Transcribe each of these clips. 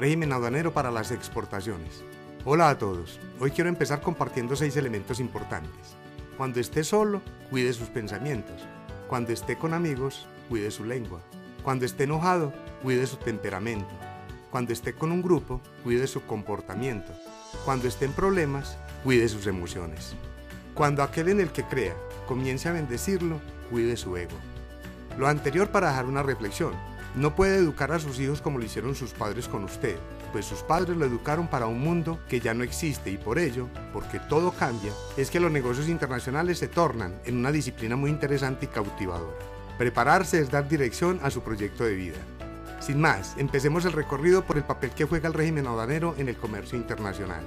Régimen aduanero para las exportaciones. Hola a todos. Hoy quiero empezar compartiendo seis elementos importantes. Cuando esté solo, cuide sus pensamientos. Cuando esté con amigos, cuide su lengua. Cuando esté enojado, cuide su temperamento. Cuando esté con un grupo, cuide su comportamiento. Cuando esté en problemas, cuide sus emociones. Cuando aquel en el que crea comience a bendecirlo, cuide su ego. Lo anterior para dejar una reflexión. No puede educar a sus hijos como lo hicieron sus padres con usted, pues sus padres lo educaron para un mundo que ya no existe y por ello, porque todo cambia, es que los negocios internacionales se tornan en una disciplina muy interesante y cautivadora. Prepararse es dar dirección a su proyecto de vida. Sin más, empecemos el recorrido por el papel que juega el régimen aduanero en el comercio internacional.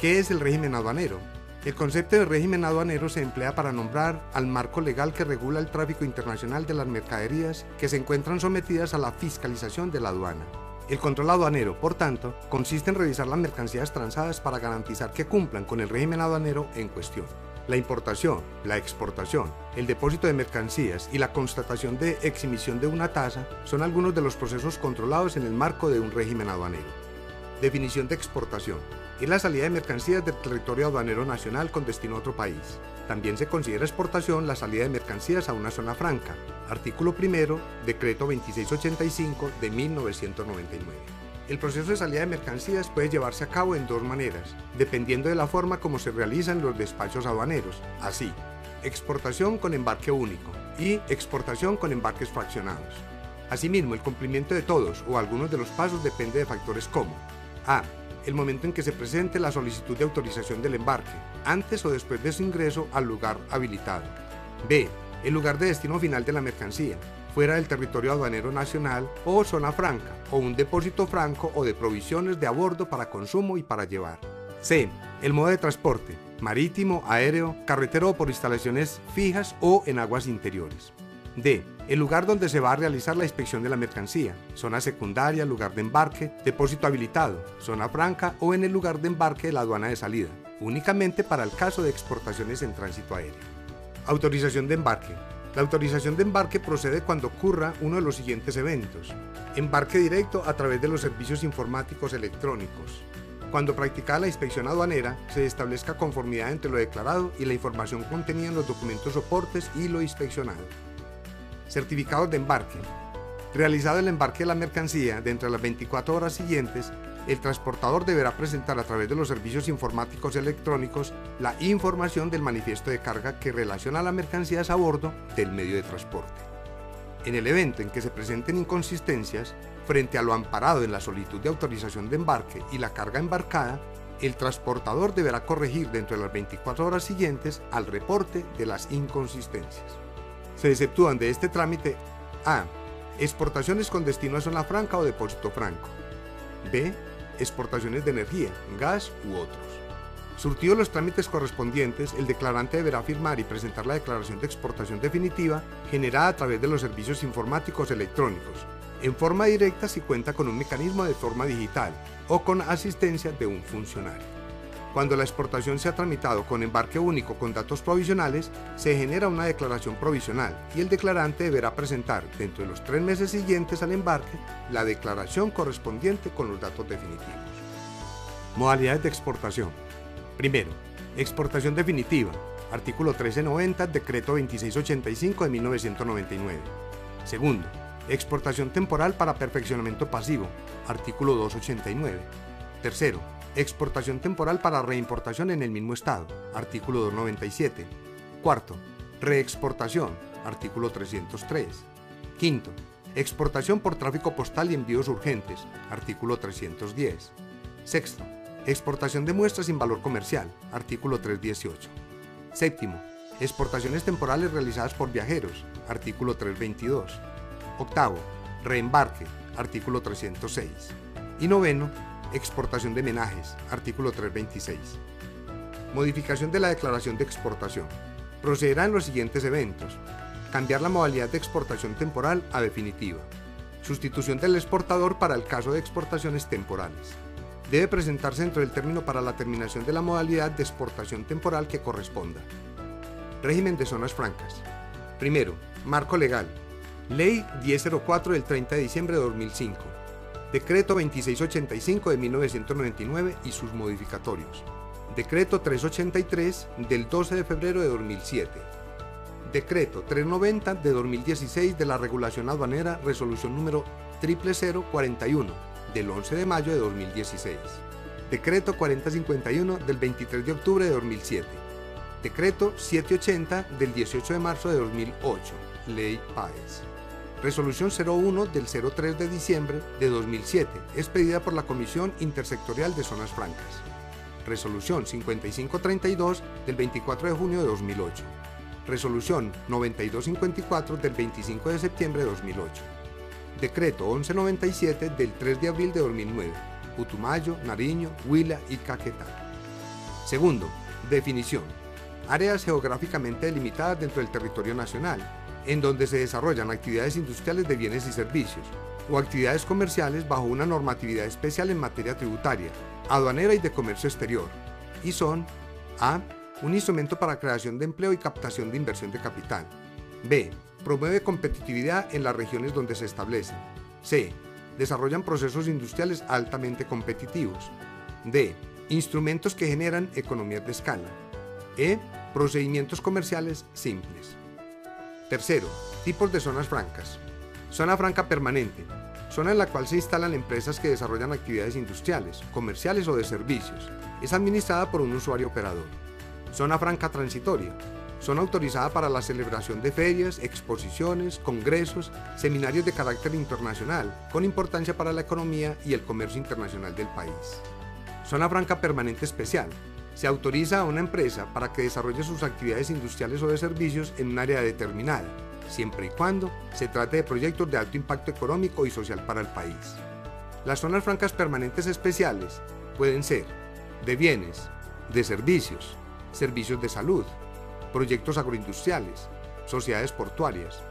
¿Qué es el régimen aduanero? El concepto de régimen aduanero se emplea para nombrar al marco legal que regula el tráfico internacional de las mercaderías que se encuentran sometidas a la fiscalización de la aduana. El control aduanero, por tanto, consiste en revisar las mercancías transadas para garantizar que cumplan con el régimen aduanero en cuestión. La importación, la exportación, el depósito de mercancías y la constatación de exhibición de una tasa son algunos de los procesos controlados en el marco de un régimen aduanero. Definición de exportación es la salida de mercancías del territorio aduanero nacional con destino a otro país. También se considera exportación la salida de mercancías a una zona franca. Artículo primero, Decreto 2685 de 1999. El proceso de salida de mercancías puede llevarse a cabo en dos maneras, dependiendo de la forma como se realizan los despachos aduaneros, así, exportación con embarque único y exportación con embarques fraccionados. Asimismo, el cumplimiento de todos o algunos de los pasos depende de factores como a el momento en que se presente la solicitud de autorización del embarque, antes o después de su ingreso al lugar habilitado. B. El lugar de destino final de la mercancía, fuera del territorio aduanero nacional o zona franca, o un depósito franco o de provisiones de a bordo para consumo y para llevar. C. El modo de transporte, marítimo, aéreo, carretero o por instalaciones fijas o en aguas interiores. D. El lugar donde se va a realizar la inspección de la mercancía, zona secundaria, lugar de embarque, depósito habilitado, zona franca o en el lugar de embarque de la aduana de salida, únicamente para el caso de exportaciones en tránsito aéreo. Autorización de embarque. La autorización de embarque procede cuando ocurra uno de los siguientes eventos. Embarque directo a través de los servicios informáticos electrónicos. Cuando practicada la inspección aduanera, se establezca conformidad entre lo declarado y la información contenida en los documentos soportes y lo inspeccionado. Certificados de embarque. Realizado el embarque de la mercancía dentro de las 24 horas siguientes, el transportador deberá presentar a través de los servicios informáticos electrónicos la información del manifiesto de carga que relaciona las mercancías a bordo del medio de transporte. En el evento en que se presenten inconsistencias, frente a lo amparado en la solicitud de autorización de embarque y la carga embarcada, el transportador deberá corregir dentro de las 24 horas siguientes al reporte de las inconsistencias. Se exceptúan de este trámite A. Exportaciones con destino a zona franca o depósito franco. B. Exportaciones de energía, gas u otros. Surtidos los trámites correspondientes, el declarante deberá firmar y presentar la declaración de exportación definitiva generada a través de los servicios informáticos electrónicos, en forma directa si cuenta con un mecanismo de forma digital o con asistencia de un funcionario. Cuando la exportación se ha tramitado con embarque único con datos provisionales, se genera una declaración provisional y el declarante deberá presentar dentro de los tres meses siguientes al embarque la declaración correspondiente con los datos definitivos. Modalidades de exportación. Primero, exportación definitiva, artículo 1390, decreto 2685 de 1999. Segundo, exportación temporal para perfeccionamiento pasivo, artículo 289. Tercero, Exportación temporal para reimportación en el mismo estado, artículo 297. Cuarto, reexportación, artículo 303. Quinto, exportación por tráfico postal y envíos urgentes, artículo 310. Sexto, exportación de muestras sin valor comercial, artículo 318. Séptimo, exportaciones temporales realizadas por viajeros, artículo 322. Octavo, reembarque, artículo 306. Y noveno, Exportación de menajes, artículo 326. Modificación de la declaración de exportación. Procederá en los siguientes eventos. Cambiar la modalidad de exportación temporal a definitiva. Sustitución del exportador para el caso de exportaciones temporales. Debe presentarse dentro del término para la terminación de la modalidad de exportación temporal que corresponda. Régimen de zonas francas. Primero, marco legal. Ley 1004 del 30 de diciembre de 2005 Decreto 2685 de 1999 y sus modificatorios. Decreto 383 del 12 de febrero de 2007. Decreto 390 de 2016 de la Regulación Aduanera, resolución número 00041 del 11 de mayo de 2016. Decreto 4051 del 23 de octubre de 2007. Decreto 780 del 18 de marzo de 2008. Ley PAES. Resolución 01 del 03 de diciembre de 2007, expedida por la Comisión Intersectorial de Zonas Francas. Resolución 5532 del 24 de junio de 2008. Resolución 9254 del 25 de septiembre de 2008. Decreto 1197 del 3 de abril de 2009. Putumayo, Nariño, Huila y Caquetá. Segundo, definición. Áreas geográficamente delimitadas dentro del territorio nacional, en donde se desarrollan actividades industriales de bienes y servicios, o actividades comerciales bajo una normatividad especial en materia tributaria, aduanera y de comercio exterior, y son A. Un instrumento para creación de empleo y captación de inversión de capital. B. Promueve competitividad en las regiones donde se establecen. C. Desarrollan procesos industriales altamente competitivos. D. Instrumentos que generan economías de escala. E. Procedimientos comerciales simples. Tercero, tipos de zonas francas. Zona franca permanente, zona en la cual se instalan empresas que desarrollan actividades industriales, comerciales o de servicios. Es administrada por un usuario operador. Zona franca transitoria, zona autorizada para la celebración de ferias, exposiciones, congresos, seminarios de carácter internacional, con importancia para la economía y el comercio internacional del país. Zona franca permanente especial, se autoriza a una empresa para que desarrolle sus actividades industriales o de servicios en un área determinada, siempre y cuando se trate de proyectos de alto impacto económico y social para el país. Las zonas francas permanentes especiales pueden ser de bienes, de servicios, servicios de salud, proyectos agroindustriales, sociedades portuarias,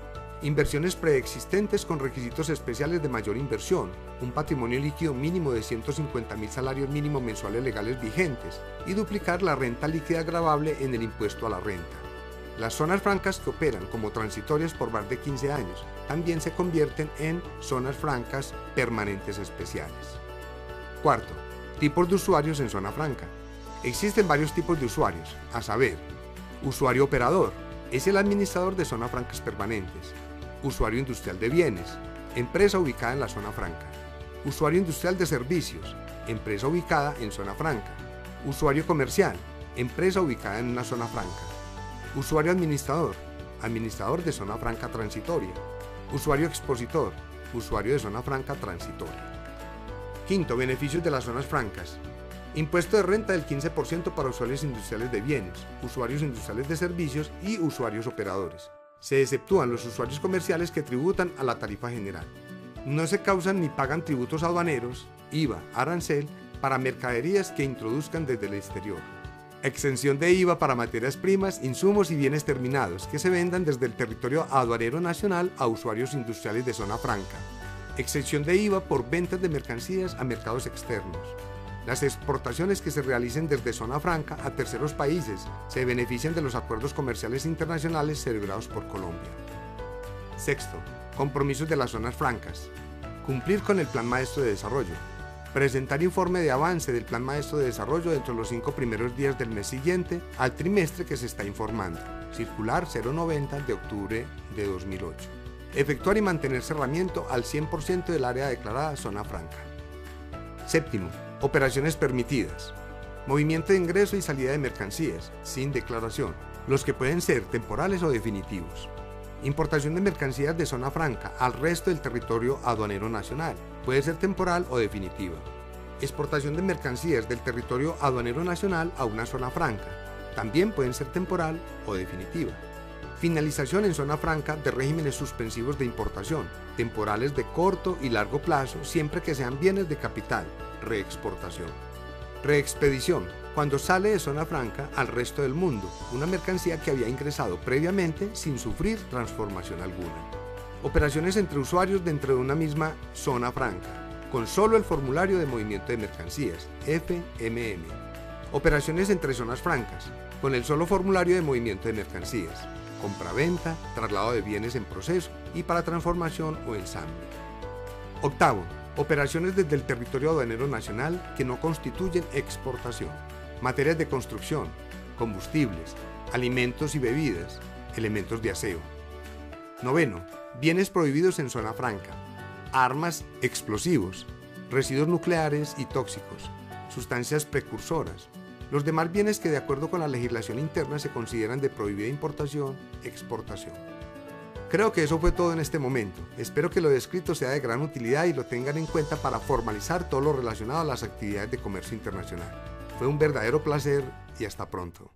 inversiones preexistentes con requisitos especiales de mayor inversión, un patrimonio líquido mínimo de 150 mil salarios mínimos mensuales legales vigentes y duplicar la renta líquida agravable en el impuesto a la renta. Las zonas francas que operan como transitorias por más de 15 años también se convierten en zonas francas permanentes especiales. Cuarto, tipos de usuarios en zona franca. Existen varios tipos de usuarios, a saber, usuario operador, es el administrador de zonas francas permanentes, usuario industrial de bienes, empresa ubicada en la zona franca, usuario industrial de servicios, empresa ubicada en zona franca, usuario comercial, empresa ubicada en una zona franca, usuario administrador, administrador de zona franca transitoria, usuario expositor, usuario de zona franca transitoria. Quinto, beneficios de las zonas francas. Impuesto de renta del 15% para usuarios industriales de bienes, usuarios industriales de servicios y usuarios operadores se exceptúan los usuarios comerciales que tributan a la tarifa general. No se causan ni pagan tributos aduaneros, IVA, arancel, para mercaderías que introduzcan desde el exterior. Exención de IVA para materias primas, insumos y bienes terminados que se vendan desde el territorio aduanero nacional a usuarios industriales de zona franca. Exención de IVA por ventas de mercancías a mercados externos. Las exportaciones que se realicen desde zona franca a terceros países se benefician de los acuerdos comerciales internacionales celebrados por Colombia. Sexto, compromisos de las zonas francas. Cumplir con el Plan Maestro de Desarrollo. Presentar informe de avance del Plan Maestro de Desarrollo dentro de los cinco primeros días del mes siguiente al trimestre que se está informando. Circular 090 de octubre de 2008. Efectuar y mantener cerramiento al 100% del área declarada zona franca. Séptimo, Operaciones permitidas. Movimiento de ingreso y salida de mercancías, sin declaración, los que pueden ser temporales o definitivos. Importación de mercancías de zona franca al resto del territorio aduanero nacional, puede ser temporal o definitiva. Exportación de mercancías del territorio aduanero nacional a una zona franca, también pueden ser temporal o definitiva. Finalización en zona franca de regímenes suspensivos de importación, temporales de corto y largo plazo, siempre que sean bienes de capital, reexportación. Reexpedición, cuando sale de zona franca al resto del mundo, una mercancía que había ingresado previamente sin sufrir transformación alguna. Operaciones entre usuarios dentro de una misma zona franca, con solo el formulario de movimiento de mercancías, FMM. Operaciones entre zonas francas, con el solo formulario de movimiento de mercancías, compra-venta, traslado de bienes en proceso y para transformación o ensamble. Octavo, Operaciones desde el territorio aduanero nacional que no constituyen exportación. Materias de construcción, combustibles, alimentos y bebidas, elementos de aseo. Noveno. Bienes prohibidos en zona franca. Armas, explosivos, residuos nucleares y tóxicos, sustancias precursoras. Los demás bienes que de acuerdo con la legislación interna se consideran de prohibida importación, exportación. Creo que eso fue todo en este momento. Espero que lo descrito sea de gran utilidad y lo tengan en cuenta para formalizar todo lo relacionado a las actividades de comercio internacional. Fue un verdadero placer y hasta pronto.